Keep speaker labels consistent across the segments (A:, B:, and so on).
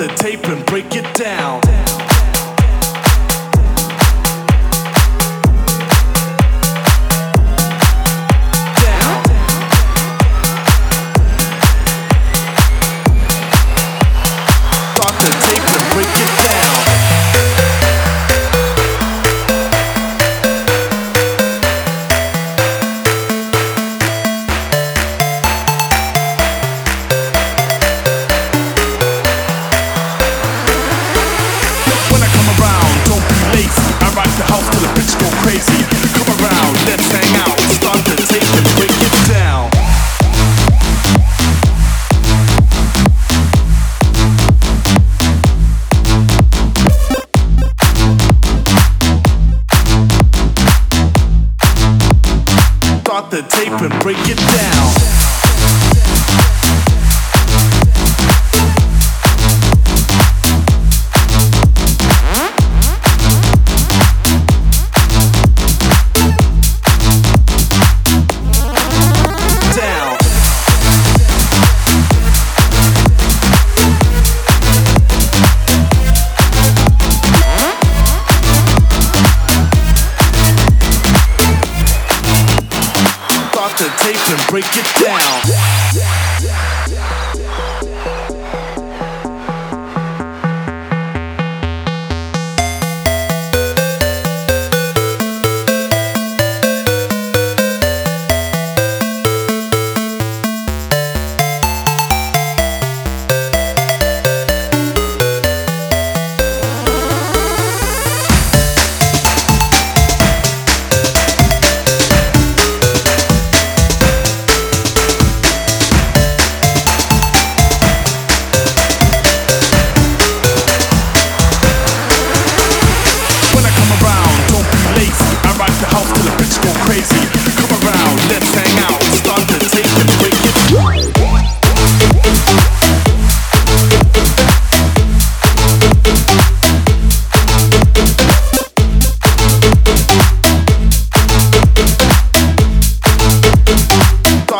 A: the tape and break it down. the tape and break it down. the tape and break it down.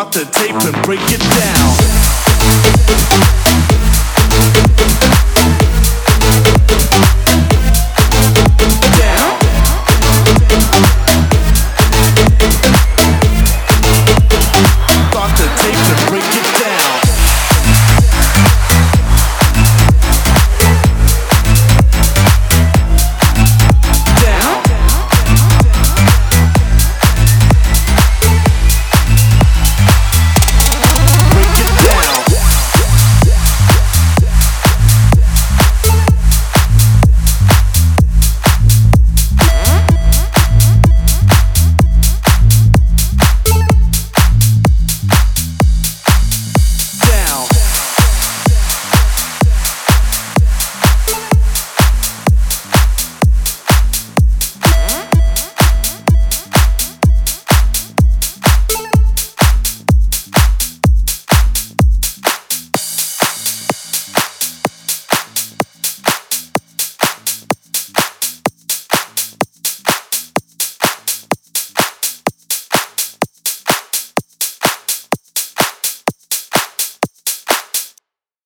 A: start the tape and break it down.